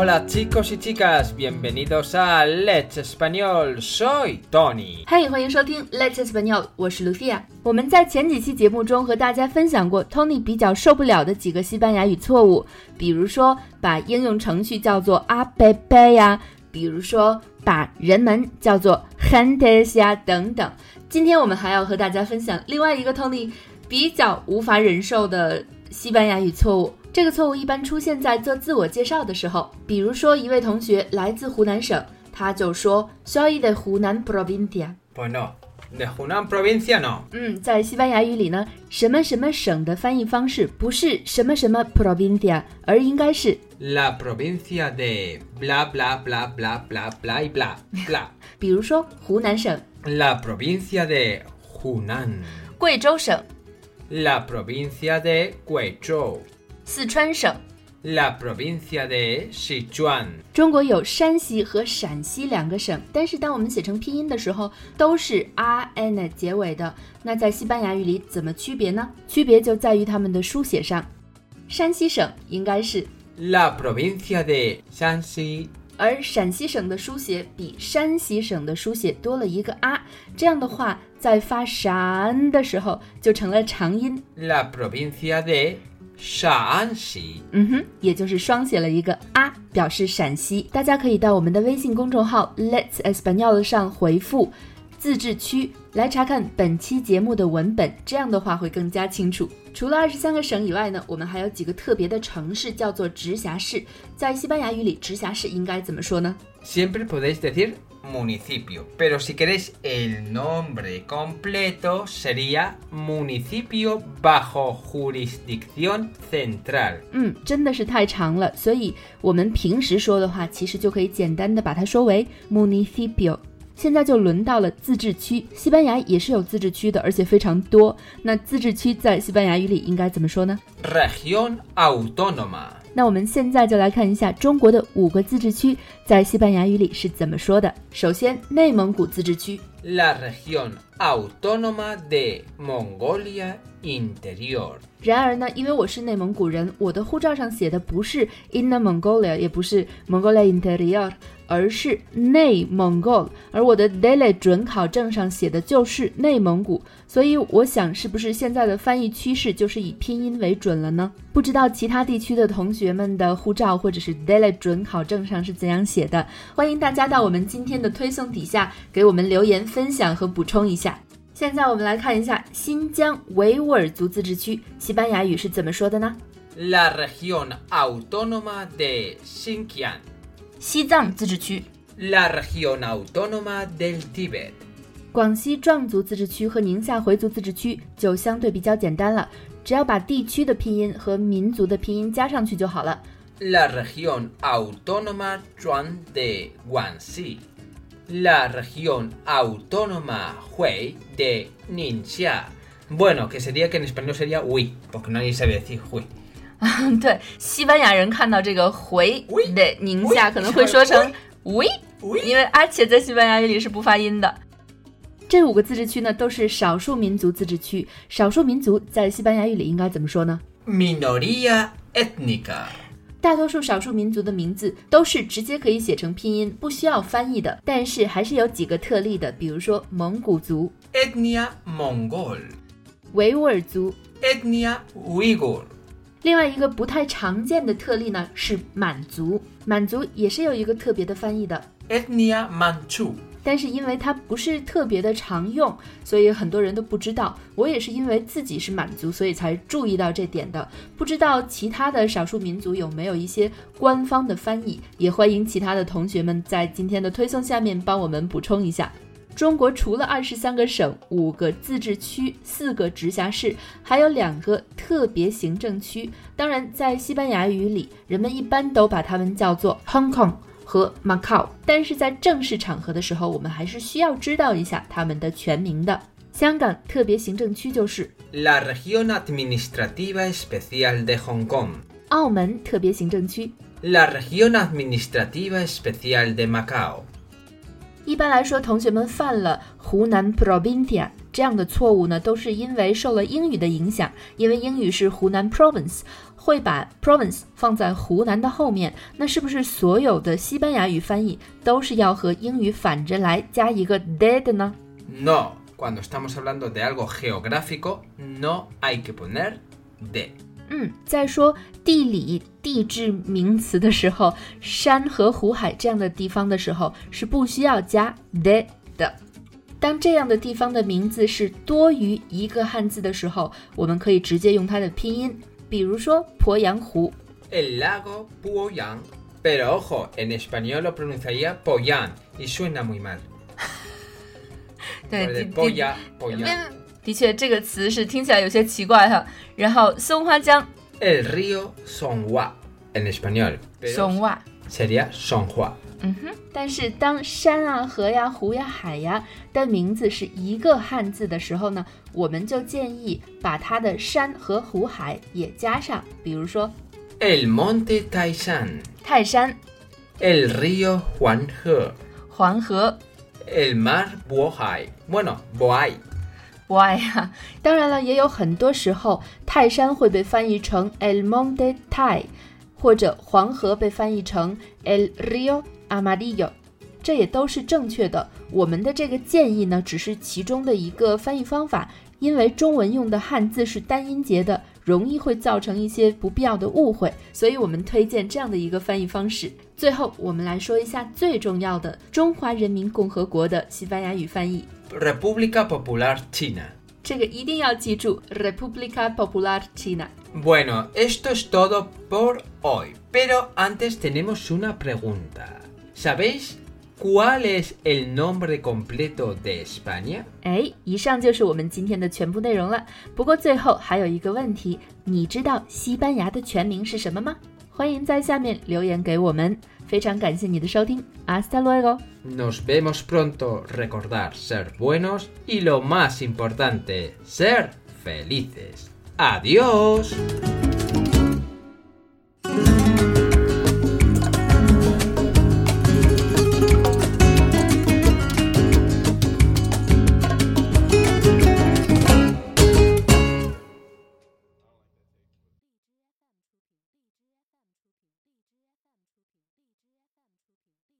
Hola chicos y chicas, bienvenidos a Let's Español. Soy Tony. 嗨，欢迎收听 Let's Español，我是 Lucia。我们在前几期节目中和大家分享过 Tony 比较受不了的几个西班牙语错误，比如说把应用程序叫做 App 呀，比如说把人们叫做 gentes 呀等等。今天我们还要和大家分享另外一个 Tony 比较无法忍受的西班牙语错误。这个错误一般出现在做自我介绍的时候，比如说一位同学来自湖南省，他就说 “soy de Hunan provincia”。Pues no, de Hunan provincia no. 嗯，在西班牙语里呢，什么什么省的翻译方式不是什么什么 provincia，而应该是 La provincia de bla bla bla bla bla bla bla bla. 比如说湖南省、La provincia de Hunan. 贵州省、La provincia de Guizhou. 四川省。La provincia de Sichuan. 中国有山西和陕西两个省，但是当我们写成拼音的时候，都是 r n 结尾的。那在西班牙语里怎么区别呢？区别就在于它们的书写上。山西省应该是，La provincia de Shanxi. 而陕西省的书写比山西省的书写多了一个 r，这样的话，在发陕的时候就成了长音。La provincia de 陕西嗯哼，也就是双写了一个啊，表示陕西。大家可以到我们的微信公众号 Let's e s p a n o l 上回复自治区来查看本期节目的文本，这样的话会更加清楚。除了二十三个省以外呢，我们还有几个特别的城市叫做直辖市。在西班牙语里，直辖市应该怎么说呢？Siempre podéis decir municipio, pero si queréis el nombre completo sería municipio bajo jurisdicción central. 嗯，真的是太长了，所以我们平时说的话，其实就可以简单的把它说为 municipio。现在就轮到了自治区，西班牙也是有自治区的，而且非常多。那自治区在西班牙语里应该怎么说呢？Región autónoma. 那我们现在就来看一下中国的五个自治区在西班牙语里是怎么说的。首先，内蒙古自治区，La región autónoma de Mongolia Interior. 然而呢，因为我是内蒙古人，我的护照上写的不是 Inner Mongolia，也不是 Mongolia Interior，而是内蒙古，而我的 Daily 准考证上写的就是内蒙古，所以我想是不是现在的翻译趋势就是以拼音为准了呢？不知道其他地区的同学们的护照或者是 Daily 准考证上是怎样写的？欢迎大家到我们今天的推送底下给我们留言分享和补充一下。现在我们来看一下新疆维吾尔族自治区，西班牙语是怎么说的呢？La región autónoma de Xinjiang. 西藏自治区、La región autónoma del Tíbet. 广西壮族自治区和宁夏回族自治区就相对比较简单了，只要把地区的拼音和民族的拼音加上去就好了。La región autónoma de Guangxi. La región autónoma Hui de Ningxia. Bueno, que sería que en español sería Hui, porque nadie sabe decir Hui. 对，西班牙人看到这个回喂的宁夏可能会说成喂，因为而且在西班牙语里是不发音的。这五个自治区呢都是少数民族自治区，少数民族在西班牙语里应该怎么说呢？ Minoría étnica. 大多数少数民族的名字都是直接可以写成拼音，不需要翻译的。但是还是有几个特例的，比如说蒙古族、Etnia mongol. 维吾尔族。Etnia uigur. 另外一个不太常见的特例呢是满族，满族也是有一个特别的翻译的，Etnia manchú. 但是因为它不是特别的常用，所以很多人都不知道。我也是因为自己是满族，所以才注意到这点的。不知道其他的少数民族有没有一些官方的翻译？也欢迎其他的同学们在今天的推送下面帮我们补充一下。中国除了二十三个省、五个自治区、四个直辖市，还有两个特别行政区。当然，在西班牙语里，人们一般都把它们叫做 Hong Kong 和 Macau。但是在正式场合的时候，我们还是需要知道一下他们的全名的。香港特别行政区就是 La región administrativa especial de Hong Kong. 澳门特别行政区。La región administrativa especial de Macau 一般来说，同学们犯了湖南 provincia 这样的错误呢，都是因为受了英语的影响，因为英语是湖南 province，会把 province 放在湖南的后面。那是不是所有的西班牙语翻译都是要和英语反着来，加一个 de 的呢？No, cuando estamos hablando de algo geográfico, no hay que poner de。嗯，在说地理地质名词的时候，山和湖海这样的地方的时候，是不需要加 de 的。当这样的地方的名字是多于一个汉字的时候，我们可以直接用它的拼音，比如说鄱阳湖。El lago Poyang, pero ojo, en español lo pronunciaría Poyang y suena muy mal. 对，的 Poyang。的确，这个词是听起来有些奇怪哈。然后松花江。El río Songhua, en español. Songhua. Sería Songhua. 嗯哼，但是当山啊、河呀、湖呀、海呀的名字是一个汉字的时候呢，我们就建议把它的山和湖海也加上，比如说，El monte Taishan，泰山；El río Huanghe，黄河；El mar Bohai，bueno，Bohai，Bohai 呀。当然了，也有很多时候泰山会被翻译成 El monte Tai，或者黄河被翻译成 El Rio。Amarillo，这也都是正确的。我们的这个建议呢，只是其中的一个翻译方法，因为中文用的汉字是单音节的，容易会造成一些不必要的误会，所以我们推荐这样的一个翻译方式。最后，我们来说一下最重要的中华人民共和国的西班牙语翻译：República Popular China。这个一定要记住：República Popular China。Bueno, esto es todo por hoy, pero antes tenemos una pregunta. ¿Sabéis cuál es el nombre completo de España？哎，以上就是我们今天的全部内容了。不过最后还有一个问题，你知道西班牙的全名是什么吗？欢迎在下面留言给我们。非常感谢你的收听，Hasta luego。Nos vemos pronto. Recordar ser buenos y lo más importante, ser felices. Adiós.